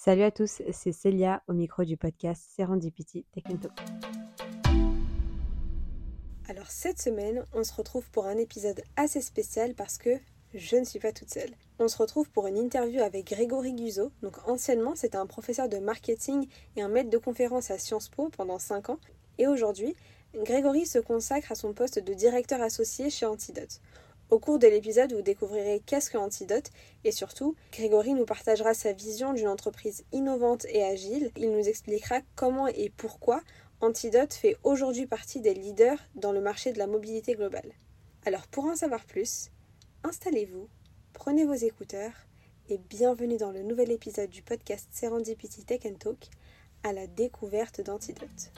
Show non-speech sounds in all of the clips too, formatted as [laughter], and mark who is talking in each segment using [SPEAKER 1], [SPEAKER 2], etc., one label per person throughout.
[SPEAKER 1] Salut à tous, c'est Célia au micro du podcast Serendipity Tech Talk.
[SPEAKER 2] Alors cette semaine, on se retrouve pour un épisode assez spécial parce que je ne suis pas toute seule. On se retrouve pour une interview avec Grégory Guzot. Donc anciennement, c'était un professeur de marketing et un maître de conférence à Sciences Po pendant 5 ans. Et aujourd'hui, Grégory se consacre à son poste de directeur associé chez Antidote. Au cours de l'épisode, vous découvrirez qu'est-ce que Antidote et surtout, Grégory nous partagera sa vision d'une entreprise innovante et agile. Il nous expliquera comment et pourquoi Antidote fait aujourd'hui partie des leaders dans le marché de la mobilité globale. Alors pour en savoir plus, installez-vous, prenez vos écouteurs et bienvenue dans le nouvel épisode du podcast Serendipity Tech Talk à la découverte d'Antidote.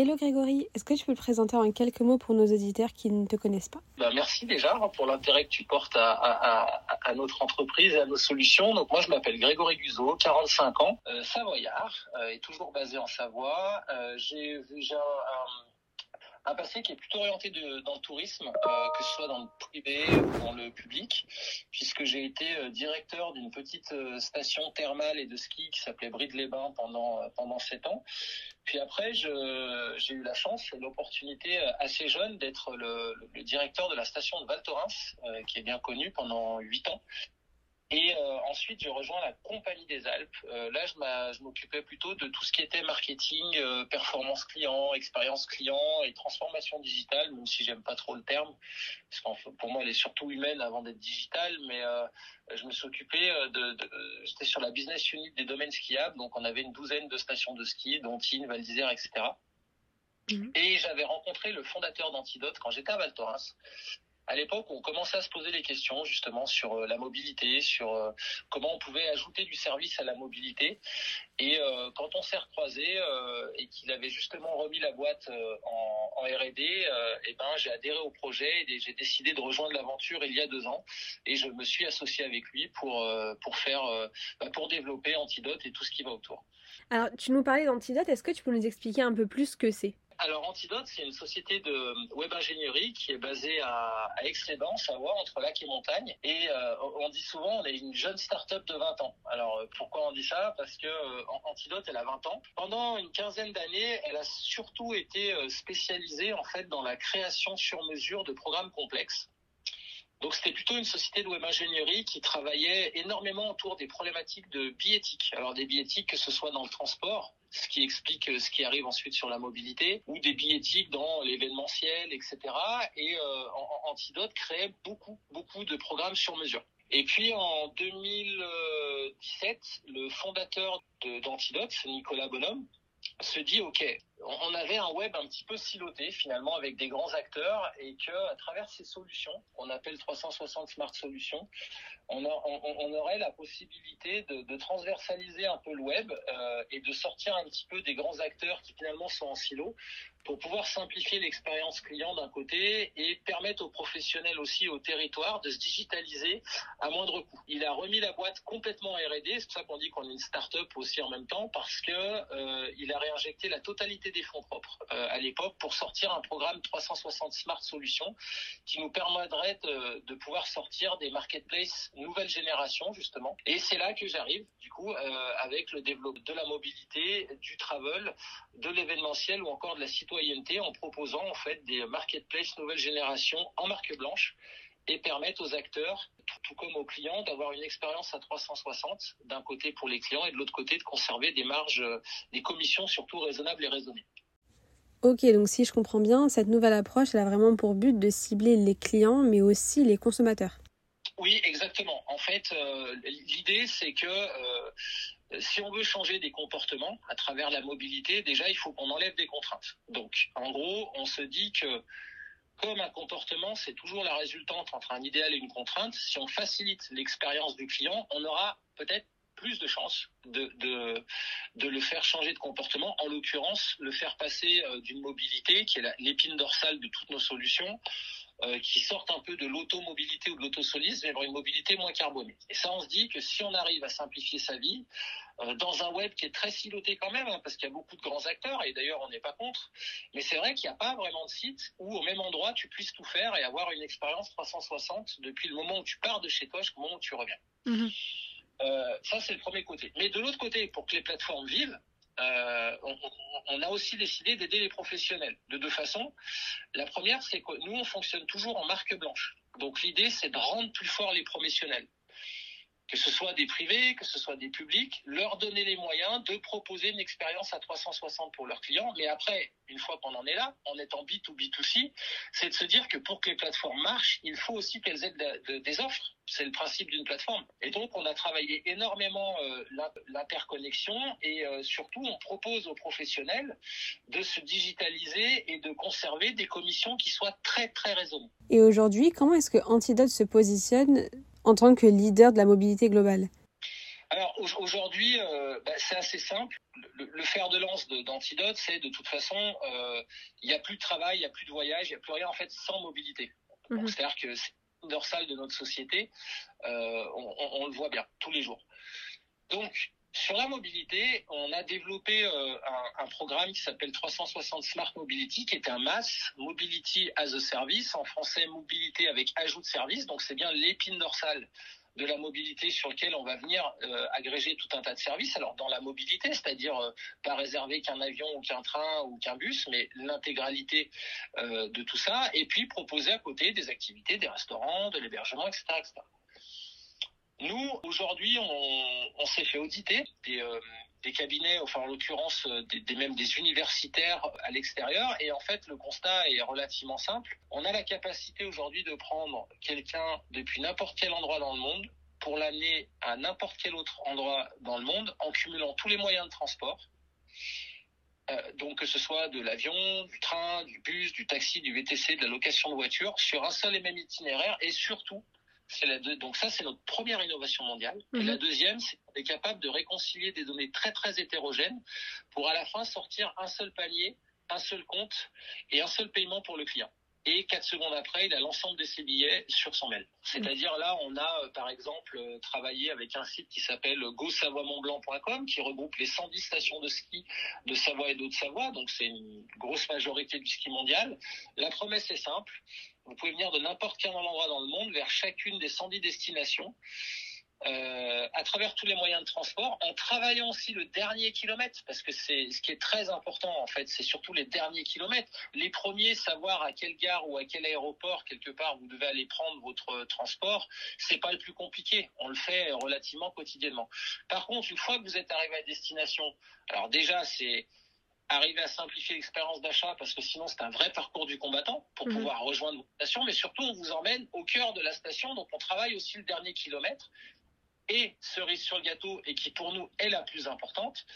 [SPEAKER 2] Hello Grégory, est-ce que tu peux te présenter en quelques mots pour nos auditeurs qui ne te connaissent pas?
[SPEAKER 3] Bah, Merci déjà hein, pour l'intérêt que tu portes à, notre entreprise et à nos solutions. Donc moi je m'appelle Grégory Guzot, 45 ans, euh, savoyard euh, et toujours basé en Savoie. Euh, j'ai un un passé qui est plutôt orienté dans le tourisme, euh, que ce soit dans le privé ou dans le public, puisque j'ai été euh, directeur d'une petite euh, station thermale et de ski qui s'appelait Bride-les-Bains pendant pendant sept ans. Puis après, j'ai eu la chance et l'opportunité assez jeune d'être le, le, directeur de la station de Val Thorens, qui est bien connue pendant huit ans. Et euh, ensuite, j'ai rejoint la Compagnie des Alpes. Euh, là, je m'occupais plutôt de tout ce qui était marketing, euh, performance client, expérience client et transformation digitale, même si j'aime pas trop le terme, parce que pour moi, elle est surtout humaine avant d'être digitale. Mais je me suis occupé de, de j'étais sur la business unit des domaines skiables, donc on avait une douzaine de stations de ski, dont Tignes, Val d'Isère, etc. Mmh. Et j'avais rencontré le fondateur d'Antidote quand j'étais à Val Thorens à l'époque, on commençait à se poser des questions justement sur euh, la mobilité, sur euh, comment on pouvait ajouter du service à la mobilité. Et euh, quand on s'est recroisé et qu'il avait justement remis la boîte en, R&D, et ben j'ai adhéré au projet et j'ai décidé de rejoindre l'aventure il y a deux ans. Et je me suis associé avec lui pour pour faire bah, pour développer Antidote et tout ce qui va autour.
[SPEAKER 2] Alors, tu nous parlais d'Antidote. Est-ce que tu peux nous expliquer un peu plus ce que c'est?
[SPEAKER 3] Alors Antidote, c'est une société de web ingénierie qui est basée à, à Savoie, entre lac et montagne. Et euh, on dit souvent on est une jeune start-up de 20 ans. Alors euh, pourquoi on dit ça? Parce que euh, Antidote, elle a 20 ans. Pendant une quinzaine d'années, elle a surtout été spécialisée en fait dans la création sur mesure de programmes complexes. Donc c'était plutôt une société de web ingénierie qui travaillait énormément autour des problématiques de biéthique. Alors des biéthiques que ce soit dans le transport, ce qui explique euh, ce qui arrive ensuite sur la mobilité, ou des biétiques dans l'événementiel, etc. Et euh, Antidote créait beaucoup, beaucoup de programmes sur mesure. Et puis en 2017, le fondateur d'Antidote, Nicolas Bonhomme, se dit ok, on avait un web un petit peu siloté finalement avec des grands acteurs et que à travers ces solutions qu'on appelle 360 Smart Solutions, on, aurait la possibilité de, de, transversaliser un peu le web euh, et de sortir un petit peu des grands acteurs qui finalement sont en silo pour pouvoir simplifier l'expérience client d'un côté et permettre aux professionnels aussi au territoire de se digitaliser à moindre coût. Il a remis la boîte complètement R&D, c'est pour ça qu'on dit qu'on est une start-up aussi en même temps parce que euh, il a réinjecté la totalité des fonds propres euh, à l'époque pour sortir un programme 360 Smart Solutions qui nous permettrait de, de pouvoir sortir des marketplaces nouvelle génération justement. Et c'est là que j'arrive du coup euh, avec le développement de la mobilité, du travel, de l'événementiel ou encore de la citoyenneté en proposant en fait des marketplaces nouvelle génération en marque blanche et permettre aux acteurs, tout, comme aux clients, d'avoir une expérience à 360 d'un côté pour les clients et de l'autre côté de conserver des marges, des commissions surtout raisonnables et raisonnées.
[SPEAKER 2] Ok, donc si je comprends bien, cette nouvelle approche, elle a vraiment pour but de cibler les clients, mais aussi les consommateurs.
[SPEAKER 3] Oui, exactement. En fait, euh, l'idée, c'est que euh, si on veut changer des comportements à travers la mobilité, déjà, il faut qu'on enlève des contraintes. Donc, en gros, on se dit que comme un comportement, c'est toujours la résultante entre un idéal et une contrainte, si on facilite l'expérience du client, on aura peut-être plus de chances de, le faire changer de comportement, en l'occurrence, le faire passer euh, d'une mobilité qui est l'épine dorsale de toutes nos solutions, euh, qui sortent un peu de l'automobilité ou de l'autosolisme mais vers une mobilité moins carbonée. Et ça, on se dit que si on arrive à simplifier sa vie, euh, dans un web qui est très siloté quand même, hein, parce qu'il y a beaucoup de grands acteurs, et d'ailleurs on n'est pas contre, mais c'est vrai qu'il n'y a pas vraiment de site où au même endroit tu puisses tout faire et avoir une expérience 360 depuis le moment où tu pars de chez toi jusqu'au moment où tu reviens.
[SPEAKER 2] Mhm.
[SPEAKER 3] Euh, ça, c'est le premier côté. Mais de l'autre côté, pour que les plateformes vivent, euh, on, on, a aussi décidé d'aider les professionnels de deux façons. La première, c'est que nous, on fonctionne toujours en marque blanche. Donc l'idée, c'est de rendre plus fort les professionnels que ce soit des privés, que ce soit des publics, leur donner les moyens de proposer une expérience à 360 pour leurs clients. Mais après, une fois qu'on en est là, en étant B2B2C, c'est de se dire que pour que les plateformes marchent, il faut aussi qu'elles aient de, de, des offres. C'est le principe d'une plateforme. Et donc, on a travaillé énormément euh, l'interconnexion et euh, surtout, on propose aux professionnels de se digitaliser et de conserver des commissions qui soient très, très raisonnables.
[SPEAKER 2] Et aujourd'hui, comment est-ce que Antidote se positionne en tant que leader de la mobilité globale
[SPEAKER 3] alors aujourd'hui, euh, bah, c'est assez simple. Le, le, fer de lance d'Antidote, c'est de toute façon, euh, il n'y a plus de travail, il n'y a plus de voyage, il n'y a plus rien en fait sans mobilité. -hmm. C'est-à-dire que c'est une dorsale de notre société, euh, on, on, on, le voit bien tous les jours. Donc sur la mobilité, on a développé euh, un, programme qui s'appelle 360 Smart Mobility, qui est un MAS, Mobility as a Service, en français mobilité avec ajout de service. Donc c'est bien l'épine dorsale de la mobilité sur lequel on va venir euh, agréger tout un tas de services. Alors dans la mobilité, c'est-à-dire euh, pas réserver qu'un avion ou qu'un train ou qu'un bus, mais l'intégralité de tout ça, et puis proposer à côté des activités, des restaurants, de l'hébergement, etc. Nous, aujourd'hui, on, s'est fait auditer des, euh, cabinets, enfin en l'occurrence des, des, même des universitaires à l'extérieur, et en fait le constat est relativement simple. On a la capacité aujourd'hui de prendre quelqu'un depuis n'importe quel endroit dans le monde pour l'amener à n'importe quel autre endroit dans le monde en cumulant tous les moyens de transport. Euh, donc que ce soit de l'avion, du train, du bus, du taxi, du VTC, de la location de voiture, sur un seul et même itinéraire, et surtout la deux, donc ça, c'est notre première innovation mondiale. Et la deuxième, c'est qu'on est capable de réconcilier des données très très hétérogènes pour à la fin sortir un seul panier, un seul compte et un seul paiement pour le client. Et quatre secondes après, il a l'ensemble de ses billets sur son mail. C'est-à-dire là, on a par exemple travaillé avec un site qui s'appelle gosavoimontblanc.com qui regroupe les 110 stations de ski de Savoie et d'Haute-Savoie. Donc c'est une grosse majorité du ski mondial. La promesse est simple. Vous pouvez venir de n'importe quel endroit dans le monde vers chacune des 110 destinations. Euh, à travers tous les moyens de transport, en travaillant aussi le dernier kilomètre, parce que c'est ce qui est très important en fait, c'est surtout les derniers kilomètres. Les premiers, savoir à quelle gare ou à quel aéroport quelque part vous devez aller prendre votre transport, c'est pas le plus compliqué. On le fait relativement quotidiennement. Par contre, une fois que vous êtes arrivé à destination, alors déjà c'est arriver à simplifier l'expérience d'achat parce que sinon c'est un vrai parcours du combattant pour mmh. pouvoir rejoindre votre station, mais surtout on vous emmène au cœur de la station, donc on travaille aussi le dernier kilomètre. Et cerise sur le gâteau, et qui pour nous est la plus importante,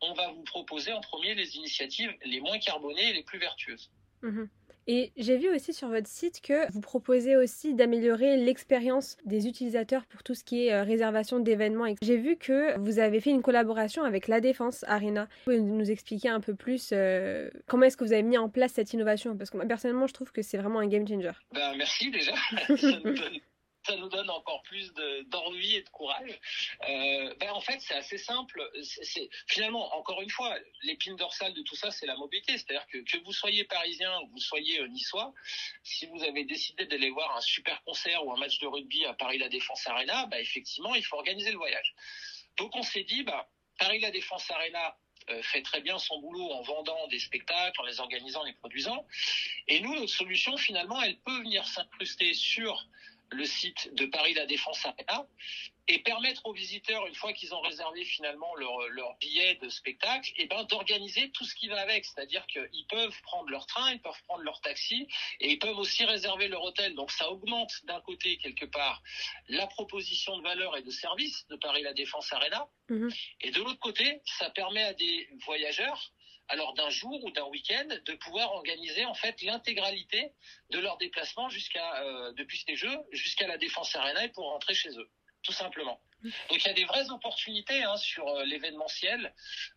[SPEAKER 3] on va vous proposer en premier les initiatives les moins carbonées et les plus vertueuses.
[SPEAKER 2] Mmh. Et j'ai vu aussi sur votre site que vous proposez aussi d'améliorer l'expérience des utilisateurs pour tout ce qui est euh, réservation d'événements. J'ai vu que vous avez fait une collaboration avec La Défense Arena. Vous pouvez nous expliquer un peu plus euh, comment est-ce que vous avez mis en place cette innovation? Parce que moi, personnellement, je trouve que c'est vraiment un game changer.
[SPEAKER 3] Ben, merci déjà. [laughs] [laughs] ça nous donne encore plus d'ennui et de courage. Euh, ben en fait, c'est assez simple. C'est finalement, encore une fois, l'épine dorsale de tout ça, c'est la mobilité. C'est-à-dire que que vous soyez parisien ou que vous soyez euh, niçois, si vous avez décidé d'aller voir un super concert ou un match de rugby à Paris La Défense Arena, ben effectivement, il faut organiser le voyage. Donc on s'est dit, bah, Paris La Défense Arena, euh, fait très bien son boulot en vendant des spectacles, en les organisant, en les produisant. Et nous, notre solution, finalement, elle peut venir s'incruster sur le site de Paris La Défense Arena et permettre aux visiteurs, une fois qu'ils ont réservé finalement leur, leur billet de spectacle, et ben d'organiser tout ce qui va avec. C'est-à-dire qu'ils peuvent prendre leur train, ils peuvent prendre leur taxi, et ils peuvent aussi réserver leur hôtel. Donc ça augmente d'un côté, quelque part, la proposition de valeur et de service de Paris La Défense Arena.
[SPEAKER 2] Mmh.
[SPEAKER 3] Et de l'autre côté, ça permet à des voyageurs alors d'un jour ou d'un week-end, de pouvoir organiser en fait l'intégralité de leur déplacement jusqu'à euh, depuis ces jeux jusqu'à la Défense Arena pour rentrer chez eux. Tout simplement. Donc il y a des vraies opportunités hein, sur euh, l'événementiel,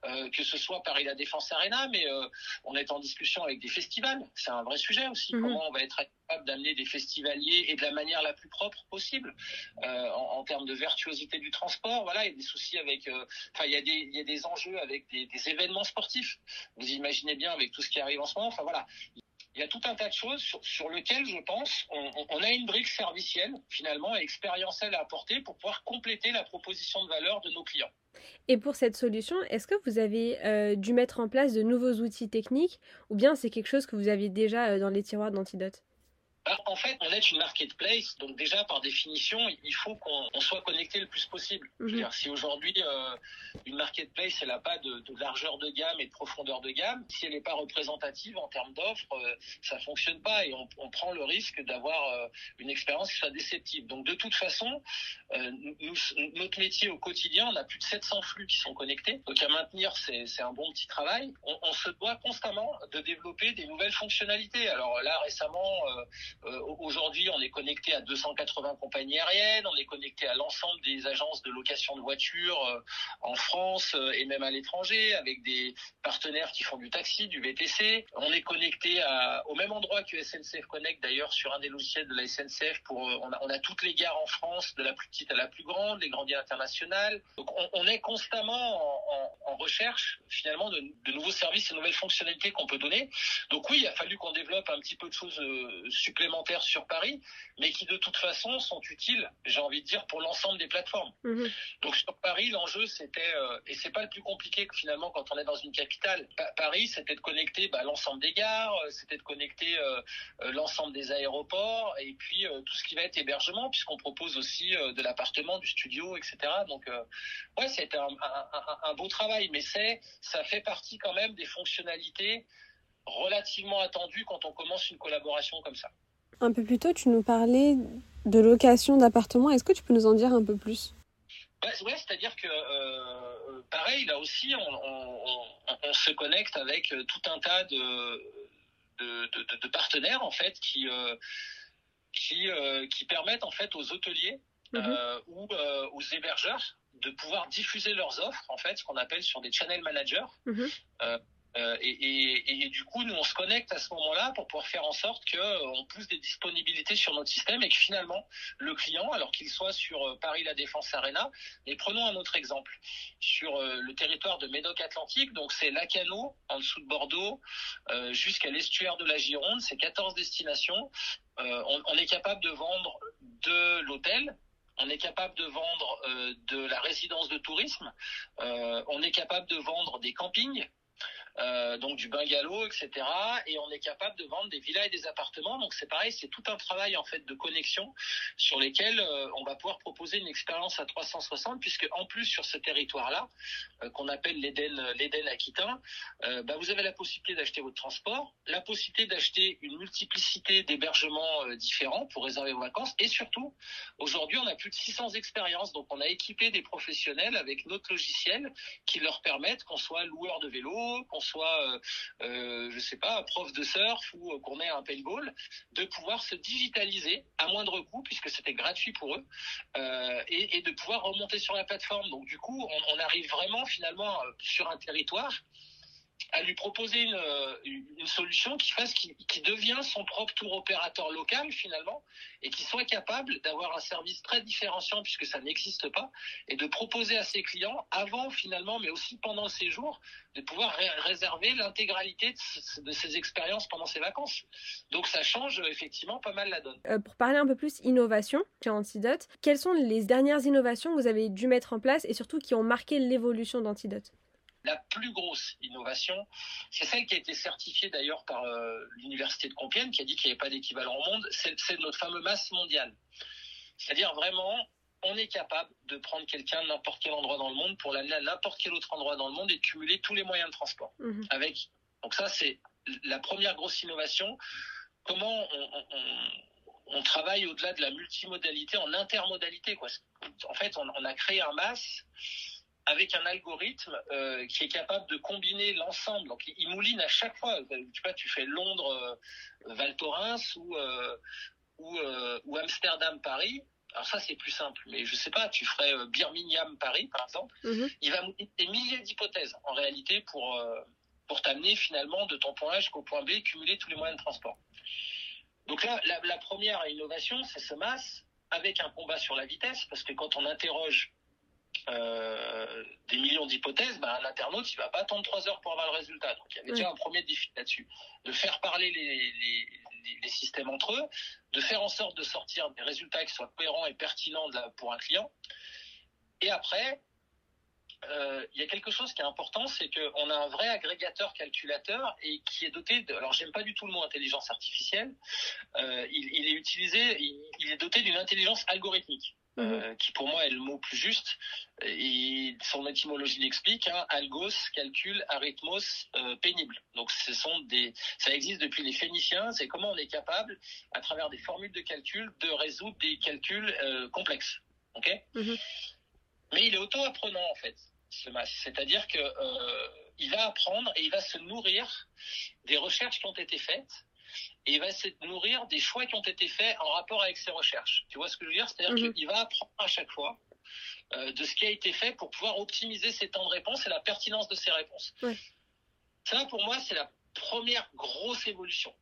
[SPEAKER 3] euh, que ce soit Paris La Défense Arena, mais euh, on est en discussion avec des festivals. C'est un vrai sujet aussi.
[SPEAKER 1] Mhm.
[SPEAKER 3] Comment on va être capable d'amener des festivaliers et de la manière la plus propre possible en, en termes de virtuosité du transport. Voilà, il y a des soucis avec. Enfin, il y a des il y a des enjeux avec des, des événements sportifs. Vous imaginez bien avec tout ce qui arrive en ce moment. Enfin voilà. Il y a tout un tas de choses sur, lesquelles, je pense, on a une brique servicielle, finalement, et expérientielle à apporter pour pouvoir compléter la proposition de valeur de nos clients.
[SPEAKER 2] Et pour cette solution, est-ce que vous avez euh, dû mettre en place de nouveaux outils techniques ou bien c'est quelque chose que vous aviez déjà euh, dans les tiroirs d'Antidote?
[SPEAKER 3] Bah, En fait, on est une marketplace, donc déjà par définition, il faut qu'on on soit connecté le plus possible.
[SPEAKER 2] Mhm.
[SPEAKER 3] dire, si aujourd'hui euh, une marketplace elle n'a pas de, de largeur de gamme et de profondeur de gamme, si elle n'est pas représentative en termes d'offres, euh, ça fonctionne pas et on, on prend le risque d'avoir euh, une expérience qui soit déceptive. Donc de toute façon, euh, nous, notre métier au quotidien, on a plus de 700 flux qui sont connectés. Donc à maintenir, c'est c'est un bon petit travail. On, on se doit constamment de développer des nouvelles fonctionnalités. Alors là, récemment, euh, Aujourd'hui, on est connecté à 280 compagnies aériennes, on est connecté à l'ensemble des agences de location de voitures euh, en France euh, et même à l'étranger, avec des partenaires qui font du taxi, du VTC. On est connecté au même endroit que SNCF Connect, d'ailleurs, sur un des logiciels de la SNCF. Pour, on, a, toutes les gares en France, de la plus petite à la plus grande, les grandes lignes internationales. Donc, on, est constamment en, recherche, finalement, de, de, nouveaux services et nouvelles fonctionnalités qu'on peut donner. Donc oui, il a fallu qu'on développe un petit peu de choses euh, supplémentaires sur Paris, mais qui de toute façon sont utiles, j'ai envie de dire, pour l'ensemble des plateformes.
[SPEAKER 2] Mmh.
[SPEAKER 3] Donc sur Paris, l'enjeu c'était, euh, et c'est pas le plus compliqué que finalement quand on est dans une capitale, pa Paris c'était de connecter bah, l'ensemble des gares, c'était de connecter euh, l'ensemble des aéroports, et puis euh, tout ce qui va être hébergement, puisqu'on propose aussi euh, de l'appartement, du studio, etc. Donc euh, ouais, c'était un, un, un, un beau travail, mais c'est, ça fait partie quand même des fonctionnalités relativement attendues quand on commence une collaboration comme ça.
[SPEAKER 2] Un peu plus tôt, tu nous parlais de location d'appartements. Est-ce que tu peux nous en dire un peu plus?
[SPEAKER 3] Ouais, ouais c'est-à-dire que euh, pareil, là aussi, on, on, on, on, se connecte avec tout un tas de, de, de, de partenaires en fait qui euh, qui, euh, qui permettent en fait aux hôteliers
[SPEAKER 2] Mmh.
[SPEAKER 3] euh, ou aux hébergeurs de pouvoir diffuser leurs offres en fait, ce qu'on appelle sur des channel managers.
[SPEAKER 2] Mmh.
[SPEAKER 3] Euh, et, du coup, nous, on se connecte à ce moment-là pour pouvoir faire en sorte qu'on euh, pousse des disponibilités sur notre système et que finalement, le client, alors qu'il soit sur euh, Paris La Défense Arena, et prenons un autre exemple, sur le territoire de Médoc-Atlantique, donc c'est Lacano, en dessous de Bordeaux, jusqu'à l'estuaire de la Gironde, c'est 14 destinations. On, est capable de vendre de l'hôtel, on est capable de vendre de la résidence de tourisme, on est capable de vendre des campings, euh, donc du bungalow, etc. Et on est capable de vendre des villas et des appartements. Donc c'est pareil, c'est tout un travail en fait de connexion sur lesquels euh, on va pouvoir proposer une expérience à 360, puisque en plus sur ce territoire-là, euh, qu'on appelle l'Éden, l'Éden aquitain, bah, vous avez la possibilité d'acheter votre transport, la possibilité d'acheter une multiplicité d'hébergements différents pour réserver vos vacances, et surtout, aujourd'hui, on a plus de 600 expériences. Donc on a équipé des professionnels avec notre logiciel qui leur permettent qu'on soit loueur de vélo, qu'on soit, euh, euh, je sais pas, prof de surf ou euh, qu'on ait un paintball, de pouvoir se digitaliser à moindre coût puisque c'était gratuit pour eux euh, et, de pouvoir remonter sur la plateforme. Donc du coup, on, arrive vraiment finalement sur un territoire à lui proposer une, une solution qui fasse qui, qui, devient son propre tour opérateur local finalement et qui soit capable d'avoir un service très différenciant puisque ça n'existe pas et de proposer à ses clients avant finalement mais aussi pendant le séjour de pouvoir ré réserver l'intégralité de, ces expériences pendant ses vacances. Donc ça change effectivement pas mal la donne.
[SPEAKER 2] Euh, pour parler un peu plus innovation chez Antidote, quelles sont les dernières innovations que vous avez dû mettre en place et surtout qui ont marqué l'évolution d'Antidote?
[SPEAKER 3] La plus grosse innovation, c'est celle qui a été certifiée d'ailleurs par euh, l'université de Compiègne, qui a dit qu'il n'y avait pas d'équivalent au monde, c'est notre fameux masse mondiale. C'est-à-dire vraiment, on est capable de prendre quelqu'un de n'importe quel endroit dans le monde pour l'amener à n'importe quel autre endroit dans le monde et de cumuler tous les moyens de transport.
[SPEAKER 2] Mmh.
[SPEAKER 3] Avec, donc ça, c'est la première grosse innovation. Comment on, on, on, on travaille au-delà de la multimodalité en intermodalité. Quoi. En fait, on, a créé un masse avec un algorithme euh, qui est capable de combiner l'ensemble. Donc, il mouline à chaque fois. Tu vois, tu fais Londres, euh, Val Thorens ou, euh, ou, ou Amsterdam, Paris. alors ça c'est plus simple, mais je sais pas, tu ferais Birmingham Paris par exemple,
[SPEAKER 2] Mhm.
[SPEAKER 3] il va monter des milliers d'hypothèses en réalité pour euh, pour t'amener finalement de ton point A jusqu'au point B, cumuler tous les moyens de transport. Donc là, la, la première innovation, c'est ce MAS avec un combat sur la vitesse, parce que quand on interroge euh, des millions d'hypothèses, ben, un internaute, il va pas attendre trois heures pour avoir le résultat. Donc il y avait déjà un premier défi là-dessus, de faire parler les, les, les, les systèmes entre eux, de faire en sorte de sortir des résultats qui soient cohérents et pertinents pour un client. Et après, euh, il y a quelque chose qui est important, c'est qu'on a un vrai agrégateur calculateur et qui est doté de. Alors, j'aime pas du tout le mot intelligence artificielle. Euh, il, il est utilisé, il, il est doté d'une intelligence algorithmique. Euh, qui pour moi est le mot plus juste, et son étymologie l'explique, hein, algos, calcul, arithmos, euh, pénible. Donc ce sont des, ça existe depuis les Phéniciens, c'est comment on est capable, à travers des formules de calcul, de résoudre des calculs euh, complexes. Ok?
[SPEAKER 2] Mhm.
[SPEAKER 3] Mais il est auto-apprenant en fait, ce MAS. C'est-à-dire que il va apprendre et il va se nourrir des recherches qui ont été faites et il va se nourrir des choix qui ont été faits en rapport avec ces recherches. Tu vois ce que je veux dire? C'est-à-dire
[SPEAKER 2] Mhm.
[SPEAKER 3] qu'il va apprendre à chaque fois euh, de ce qui a été fait pour pouvoir optimiser ses temps de réponse et la pertinence de ses réponses. Ça, pour moi, c'est la première grosse évolution.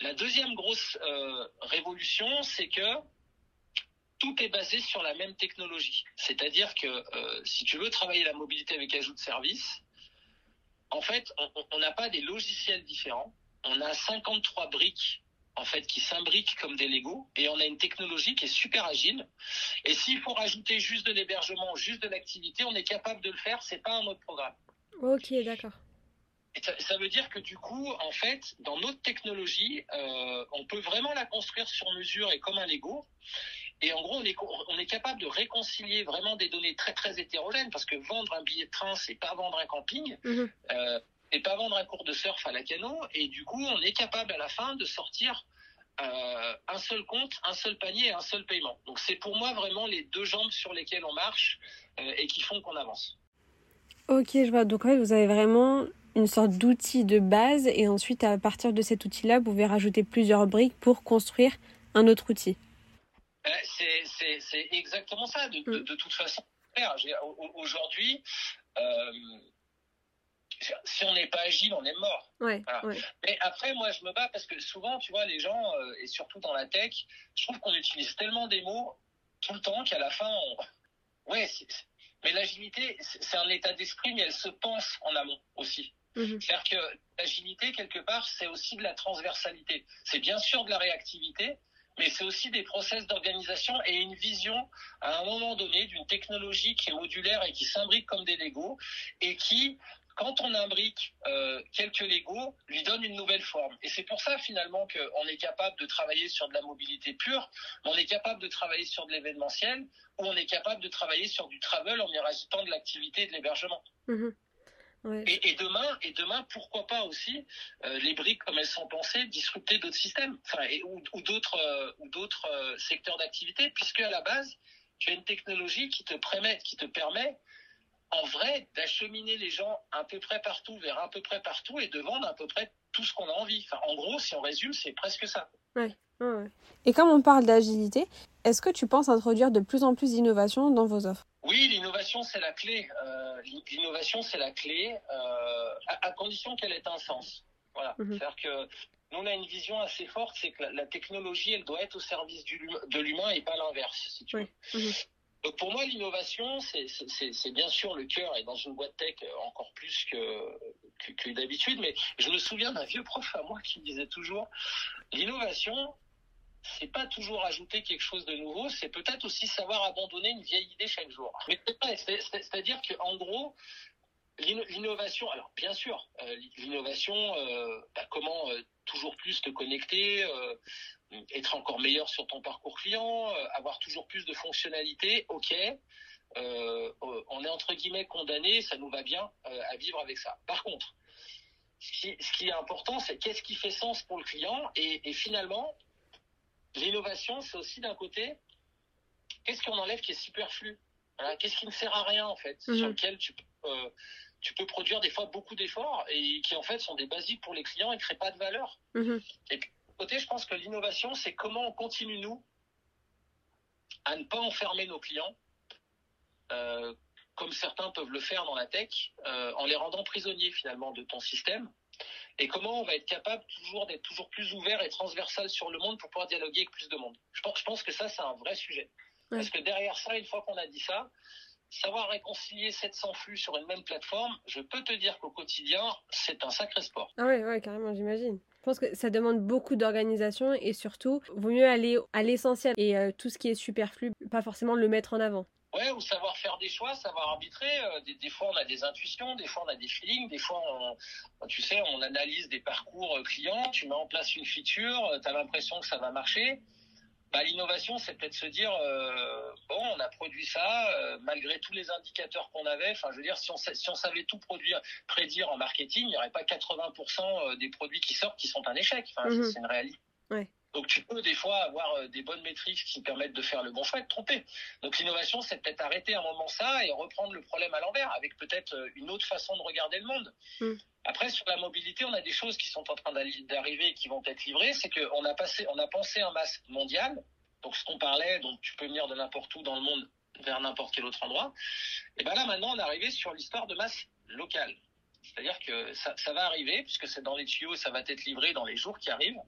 [SPEAKER 3] La deuxième grosse euh, révolution, c'est que tout est basé sur la même technologie. C'est-à-dire que euh, si tu veux travailler la mobilité avec ajout de service, en fait, on n'a pas des logiciels différents. On a 53 briques en fait qui s'imbriquent comme des Lego et on a une technologie qui est super agile. Et s'il faut rajouter juste de l'hébergement, juste de l'activité, on est capable de le faire. C'est pas un mode programme.
[SPEAKER 2] Ok, d'accord.
[SPEAKER 3] Ça, ça veut dire que du coup, en fait, dans notre technologie, euh, on peut vraiment la construire sur mesure et comme un Lego. Et en gros, on est, co- on est capable de réconcilier vraiment des données très très hétérogènes parce que vendre un billet de train, c'est pas vendre un camping,
[SPEAKER 2] Mhm.
[SPEAKER 3] euh, et pas vendre un cours de surf à la cano. Et du coup, on est capable à la fin de sortir euh, un seul compte, un seul panier et un seul paiement. Donc c'est pour moi vraiment les deux jambes sur lesquelles on marche euh, et qui font qu'on avance.
[SPEAKER 2] Ok, je vois. Donc en fait, vous avez vraiment une sorte d'outil de base et ensuite, à partir de cet outil-là, vous pouvez rajouter plusieurs briques pour construire un autre outil.
[SPEAKER 3] Euh, C'est, exactement ça. De, de,
[SPEAKER 2] Mm.
[SPEAKER 3] de toute façon, aujourd'hui, si on n'est pas agile, on est mort.
[SPEAKER 2] Ouais,
[SPEAKER 3] Voilà.
[SPEAKER 2] ouais.
[SPEAKER 3] Mais après, moi, je me bats parce que souvent, tu vois, les gens, euh, et surtout dans la tech, je trouve qu'on utilise tellement des mots tout le temps qu'à la fin, on... [laughs] ouais, mais l'agilité, c'est c'est un état d'esprit, mais elle se pense en amont aussi.
[SPEAKER 2] Mhm.
[SPEAKER 3] C'est-à-dire que l'agilité, quelque part, c'est aussi de la transversalité. C'est bien sûr de la réactivité, mais c'est aussi des process d'organisation et une vision à un moment donné d'une technologie qui est modulaire et qui s'imbrique comme des Legos et qui, quand on imbrique euh, quelques Legos, lui donne une nouvelle forme. Et c'est pour ça finalement qu'on est capable de travailler sur de la mobilité pure, on est capable de travailler sur de l'événementiel ou on est capable de travailler sur du travel en y rajoutant de l'activité et de l'hébergement.
[SPEAKER 2] Mhm. Ouais.
[SPEAKER 3] Et, et demain, et demain, pourquoi pas aussi euh, les briques comme elles sont pensées, disrupter d'autres systèmes, enfin, et, ou, ou d'autres euh, ou d'autres secteurs d'activité, puisque à la base, tu as une technologie qui te permet, qui te permet en vrai d'acheminer les gens à peu près partout vers à peu près partout et de vendre à peu près tout ce qu'on a envie. Enfin, en gros, si on résume, c'est presque ça.
[SPEAKER 2] Ouais, ouais. Et comme on parle d'agilité, est-ce que tu penses introduire de plus en plus d'innovations dans vos offres?
[SPEAKER 3] Oui, l'innovation, c'est la clé. Euh, l'innovation, c'est la clé, euh, à, à condition qu'elle ait un sens. Voilà.
[SPEAKER 2] Mhm.
[SPEAKER 3] C'est-à-dire que nous, on a une vision assez forte, c'est que la, la technologie, elle doit être au service du, de l'humain et pas l'inverse, si tu
[SPEAKER 2] Oui.
[SPEAKER 3] veux.
[SPEAKER 2] Mhm.
[SPEAKER 3] Donc pour moi, l'innovation, c'est- bien sûr le cœur, et dans une boîte tech euh, encore plus que, d'habitude, mais je me souviens d'un vieux prof à moi qui disait toujours, l'innovation, c'est pas toujours ajouter quelque chose de nouveau, c'est peut-être aussi savoir abandonner une vieille idée chaque jour. Mais c'est-à-dire qu'en gros, l'innovation, alors bien sûr, euh, l'innovation, euh, bah, comment euh, toujours plus te connecter, être encore meilleur sur ton parcours client, avoir toujours plus de fonctionnalités, ok. On est entre guillemets condamné, ça nous va bien à vivre avec ça. Par contre, ce qui, ce qui est important, c'est qu'est-ce qui fait sens pour le client et, et finalement, l'innovation, c'est aussi d'un côté, qu'est-ce qu'on enlève qui est superflu? Voilà, Qu'est-ce qui ne sert à rien en fait,
[SPEAKER 2] Mhm.
[SPEAKER 3] sur lequel tu peux, euh, tu peux produire des fois beaucoup d'efforts et qui en fait sont des basiques pour les clients et ne créent pas de valeur.
[SPEAKER 2] Mhm.
[SPEAKER 3] Et puis, côté, je pense que l'innovation, c'est comment on continue nous à ne pas enfermer nos clients, euh, comme certains peuvent le faire dans la tech, euh, en les rendant prisonniers finalement de ton système. Et comment on va être capable toujours d'être toujours plus ouvert et transversal sur le monde pour pouvoir dialoguer avec plus de monde. Je pense, je pense que ça, c'est un vrai sujet.
[SPEAKER 2] Ouais.
[SPEAKER 3] Parce que derrière ça, une fois qu'on a dit ça, savoir réconcilier 700 flux sur une même plateforme, je peux te dire qu'au quotidien, c'est un sacré sport.
[SPEAKER 2] Ah ouais, ouais, carrément, j'imagine. Je pense que ça demande beaucoup d'organisation et surtout, vaut mieux aller à l'essentiel et euh, tout ce qui est superflu, pas forcément le mettre en avant.
[SPEAKER 3] Ouais, ou savoir faire des choix, savoir arbitrer. Euh, des, des, fois, on a des intuitions, des fois, on a des feelings, des fois, on, tu sais, on analyse des parcours euh, clients, tu mets en place une feature, tu as l'impression que ça va marcher. Bah, L'innovation, c'est peut-être se dire, euh, bon, on a produit ça, euh, malgré tous les indicateurs qu'on avait. Enfin, je veux dire, si on, si on savait tout produire, prédire en marketing, il n'y aurait pas 80% des produits qui sortent qui sont un échec. Enfin,
[SPEAKER 2] Mhm.
[SPEAKER 3] c'est une réalité.
[SPEAKER 2] Ouais.
[SPEAKER 3] Donc tu peux des fois avoir euh, des bonnes métriques qui permettent de faire le bon choix et de tromper. Donc l'innovation, c'est peut-être arrêter un moment ça et reprendre le problème à l'envers avec peut-être euh, une autre façon de regarder le monde.
[SPEAKER 2] Mm.
[SPEAKER 3] Après sur la mobilité, on a des choses qui sont en train d'arri- d'arriver et qui vont être livrées. C'est qu'on a passé, on a pensé un masse mondial. Donc ce qu'on parlait, donc tu peux venir de n'importe où dans le monde vers n'importe quel autre endroit. Et ben là maintenant, on est arrivé sur l'histoire de masse locale. C'est-à-dire que ça, ça va arriver puisque c'est dans les tuyaux, ça va être livré dans les jours qui arrivent.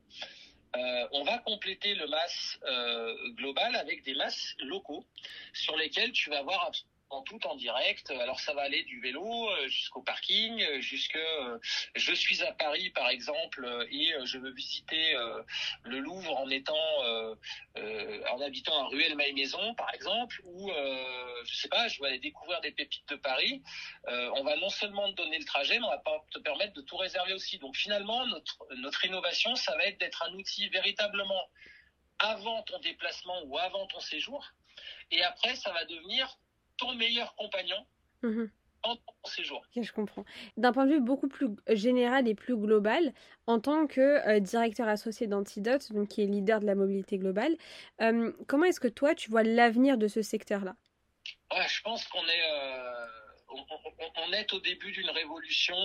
[SPEAKER 3] Euh, on va compléter le masse euh, global avec des masses locaux sur lesquels tu vas voir en tout en direct. Alors ça va aller du vélo euh, jusqu'au parking, euh, jusque euh, je suis à Paris par exemple et je veux visiter le Louvre en étant en habitant à Ruelle Maison par exemple ou je sais pas, je vais aller découvrir des pépites de Paris. On va non seulement te donner le trajet, mais on va te permettre de tout réserver aussi. Donc finalement notre notre innovation, ça va être d'être un outil véritablement avant ton déplacement ou avant ton séjour et après ça va devenir ton meilleur compagnon
[SPEAKER 2] Mhm.
[SPEAKER 3] en ton séjour.
[SPEAKER 2] Ok, je comprends. D'un point de vue beaucoup plus général et plus global, en tant que euh, directeur associé d'Antidote, donc qui est leader de la mobilité globale, euh, comment est-ce que toi tu vois l'avenir de ce secteur-là?
[SPEAKER 3] Ouais, je pense qu'on est, euh, on, on- on est au début d'une révolution.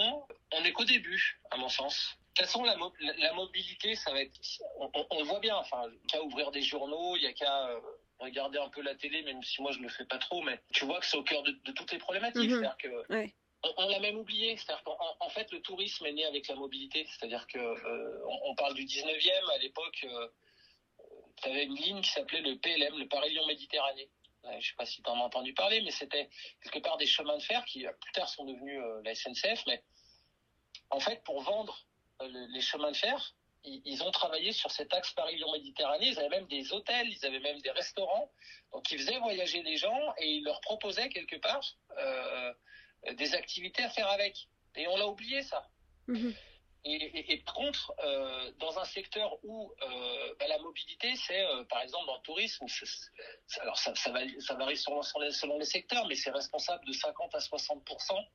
[SPEAKER 3] On n'est qu'au début, à mon sens. De toute façon, la, mo- la- mobilité, ça va être, on, on- on le voit bien. Enfin, il n'y a qu'à ouvrir des journaux, il y a qu'à euh, regarder un peu la télé, même si moi je le fais pas trop, mais tu vois que c'est au cœur de, de toutes les problématiques. C'est-à-dire que
[SPEAKER 2] Ouais.
[SPEAKER 3] on, on l'a même oublié. C'est-à-dire qu'en en fait, le tourisme est né avec la mobilité. C'est-à-dire que euh, on, on parle du 19e. À l'époque, euh, tu avais une ligne qui s'appelait le PLM, le Paris-Lyon Méditerranée. Je sais pas si tu en as entendu parler, mais c'était quelque part des chemins de fer qui euh, plus tard sont devenus euh, la SNCF. Mais en fait, pour vendre le- les chemins de fer, ils, ils ont travaillé sur cet axe Paris-Lyon Méditerranée. Ils avaient même des hôtels, ils avaient même des restaurants. Donc ils faisaient voyager les gens et ils leur proposaient quelque part euh, des activités à faire avec. Et on l'a oublié ça.
[SPEAKER 2] Mhm.
[SPEAKER 3] Et, et, et par contre, euh, dans un secteur où euh, bah, la mobilité, c'est euh, par exemple dans le tourisme, alors ça, ça, varie, ça varie selon, selon les, secteurs, mais c'est responsable de 50 à 60%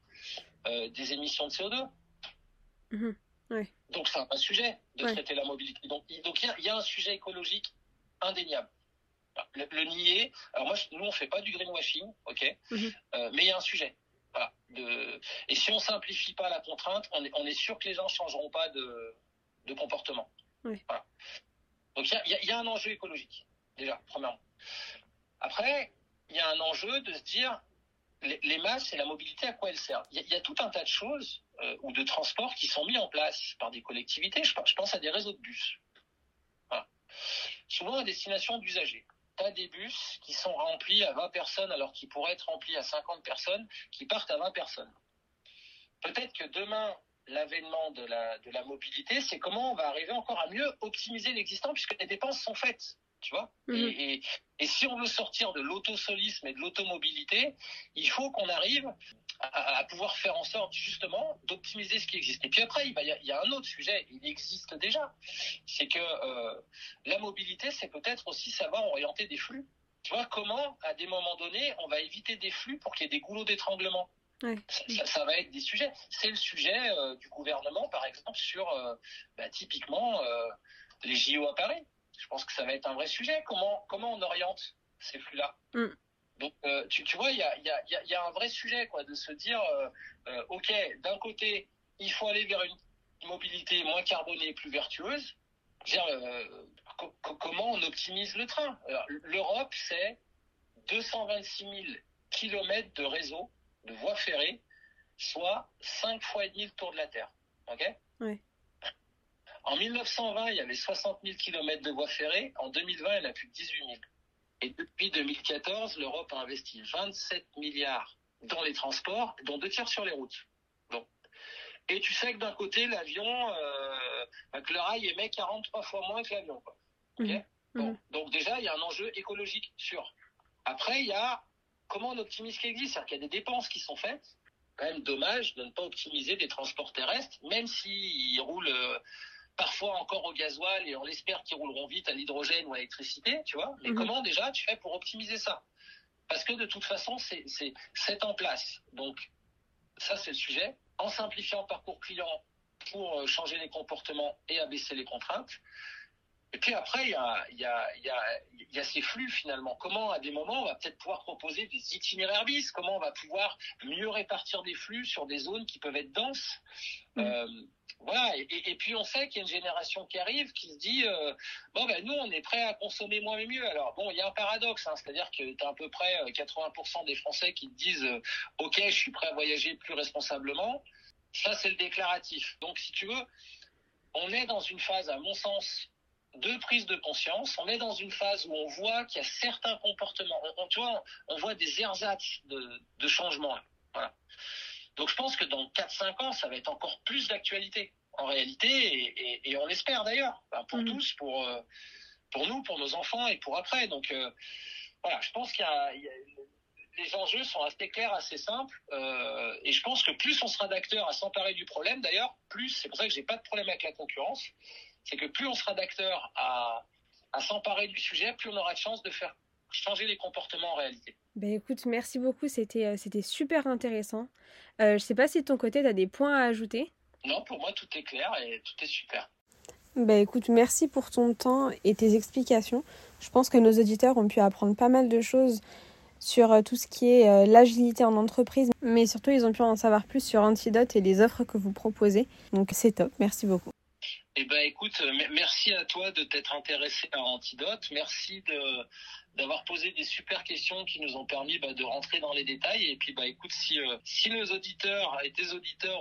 [SPEAKER 3] euh, des émissions de CO2.
[SPEAKER 2] Mhm. Ouais.
[SPEAKER 3] Donc c'est un sujet de
[SPEAKER 2] Ouais.
[SPEAKER 3] traiter la mobilité. Donc il donc, y, a- il y a un sujet écologique indéniable. Le, le nier. Alors moi, je- nous on fait pas du greenwashing, ok,
[SPEAKER 2] Mhm.
[SPEAKER 3] Euh, mais il y a un sujet. Voilà. De... Et si on simplifie pas la contrainte, on est, on est sûr que les gens changeront pas de, de comportement.
[SPEAKER 2] Oui.
[SPEAKER 3] Voilà. Donc il y y a un enjeu écologique déjà, premièrement. Après, il y a un enjeu de se dire les, masses et la mobilité à quoi elles servent? Il y, a, tout un tas de choses euh, ou de transports qui sont mis en place par des collectivités. Je, pense- je pense à des réseaux de bus. Voilà. Souvent à destination d'usagers. Tu as des bus qui sont remplis à 20 personnes alors qu'ils pourraient être remplis à 50 personnes qui partent à 20 personnes. Peut-être que demain, l'avènement de la, de la mobilité, c'est comment on va arriver encore à mieux optimiser l'existant puisque les dépenses sont faites. Tu vois
[SPEAKER 2] Mhm.
[SPEAKER 3] et, et, et si on veut sortir de l'autosolisme et de l'automobilité, il faut qu'on arrive à, à pouvoir faire en sorte justement d'optimiser ce qui existe. Et puis après, il, y a, il y a un autre sujet, il existe déjà, c'est que euh, la mobilité, c'est peut-être aussi savoir orienter des flux. Tu vois comment, à des moments donnés, on va éviter des flux pour qu'il y ait des goulots d'étranglement.
[SPEAKER 2] Ouais.
[SPEAKER 3] Ça, ça- ça va être des sujets. C'est le sujet euh, du gouvernement, par exemple, sur euh, bah, typiquement les JO à Paris. Je pense que ça va être un vrai sujet. Comment, comment on oriente ces flux-là
[SPEAKER 2] Mm.
[SPEAKER 3] Donc, euh, tu, tu vois, il y a, y, a, y a- y a un vrai sujet, quoi, de se dire, euh, euh, ok, d'un côté, il faut aller vers une mobilité moins carbonée et plus vertueuse. Dire, euh, co- comment on optimise le train? L'Europe, c'est 226 000 kilomètres de réseau de voies ferrées, soit 5 fois et demi le tour de la Terre. Ok?
[SPEAKER 2] Ouais.
[SPEAKER 3] En 1920, il y avait 60 000 kilomètres de voies ferrées. En 2020, il y en a plus de 18 000. Et depuis 2014, l'Europe a investi 27 milliards dans les transports, dont deux tiers sur les routes. Bon. Et tu sais que d'un côté, l'avion, euh, que le rail émet 43 fois moins que l'avion. Bon.
[SPEAKER 2] Mhm.
[SPEAKER 3] Donc déjà, il y a un enjeu écologique sûr. Après, il y a comment on optimise ce qui existe. C'est-à-dire qu'il y a des dépenses qui sont faites. Quand même dommage de ne pas optimiser des transports terrestres, même s'ils roulent euh, parfois encore au gasoil et on espère qu'ils rouleront vite à l'hydrogène ou à l'électricité, tu vois. Mais
[SPEAKER 2] Mhm.
[SPEAKER 3] comment déjà tu fais pour optimiser ça? Parce que de toute façon, c'est en place. Donc ça, c'est le sujet. En simplifiant le parcours client pour euh, changer les comportements et abaisser les contraintes. Et puis après, il y a, y, a, y, a, y a ces flux finalement. Comment, à des moments, on va peut-être pouvoir proposer des itinéraires bis? Comment on va pouvoir mieux répartir des flux sur des zones qui peuvent être denses?
[SPEAKER 2] Mhm.
[SPEAKER 3] Euh, Voilà. Et, puis on sait qu'il y a une génération qui arrive qui se dit euh, bon ben nous on est prêt à consommer moins mais mieux. Alors bon, il y a un paradoxe, hein, c'est-à-dire que tu as à peu près euh, 80% des Français qui te disent euh, ok, je suis prêt à voyager plus responsablement. Ça c'est le déclaratif. Donc si tu veux, on est dans une phase, à mon sens, de prise de conscience. On est dans une phase où on voit qu'il y a certains comportements. On, voit des ersatz de, de changements. là. Voilà. Donc je pense que dans 4-5 ans, ça va être encore plus d'actualité, en réalité, et, et- et on l'espère d'ailleurs, pour
[SPEAKER 2] Mhm.
[SPEAKER 3] tous, pour, euh, pour nous, pour nos enfants et pour après. Donc euh, voilà, je pense qu'il y a, il y a- les enjeux sont assez clairs, assez simples, euh, et je pense que plus on sera d'acteurs à s'emparer du problème, d'ailleurs, plus, c'est pour ça que j'ai pas de problème avec la concurrence, c'est que plus on sera d'acteurs à, à s'emparer du sujet, plus on aura de chances de faire changer les comportements en réalité.
[SPEAKER 2] Ben écoute, merci beaucoup, c'était euh, c'était super intéressant. Euh, je sais pas si de ton côté, tu as des points à ajouter.
[SPEAKER 3] Non, pour moi, tout est clair et tout est super.
[SPEAKER 2] Ben écoute, merci pour ton temps et tes explications. Je pense que nos auditeurs ont pu apprendre pas mal de choses sur euh, tout ce qui est euh, l'agilité en entreprise, mais surtout ils ont pu en savoir plus sur Antidote et les offres que vous proposez. Donc c'est top, merci beaucoup.
[SPEAKER 3] Eh ben, écoute, merci à toi de t'être intéressé à Antidote. Merci de d'avoir posé des super questions qui nous ont permis bah, de rentrer dans les détails. Et puis, bah, écoute, si euh, si nos auditeurs et tes auditeurs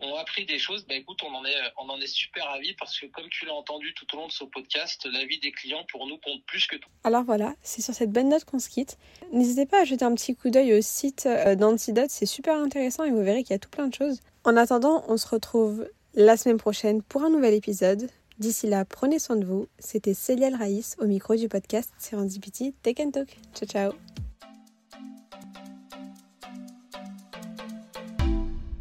[SPEAKER 3] ont, appris des choses, bah, écoute, on en est on en est super ravis parce que comme tu l'as entendu tout au long de ce podcast, l'avis des clients pour nous compte plus que tout.
[SPEAKER 2] Alors voilà, c'est sur cette bonne note qu'on se quitte. N'hésitez pas à jeter un petit coup d'œil au site euh, d'Antidote, c'est super intéressant et vous verrez qu'il y a tout plein de choses. En attendant, on se retrouve la semaine prochaine pour un nouvel épisode. D'ici là, prenez soin de vous. C'était Célial Raïs au micro du podcast Serendipity Take and Talk. Ciao ciao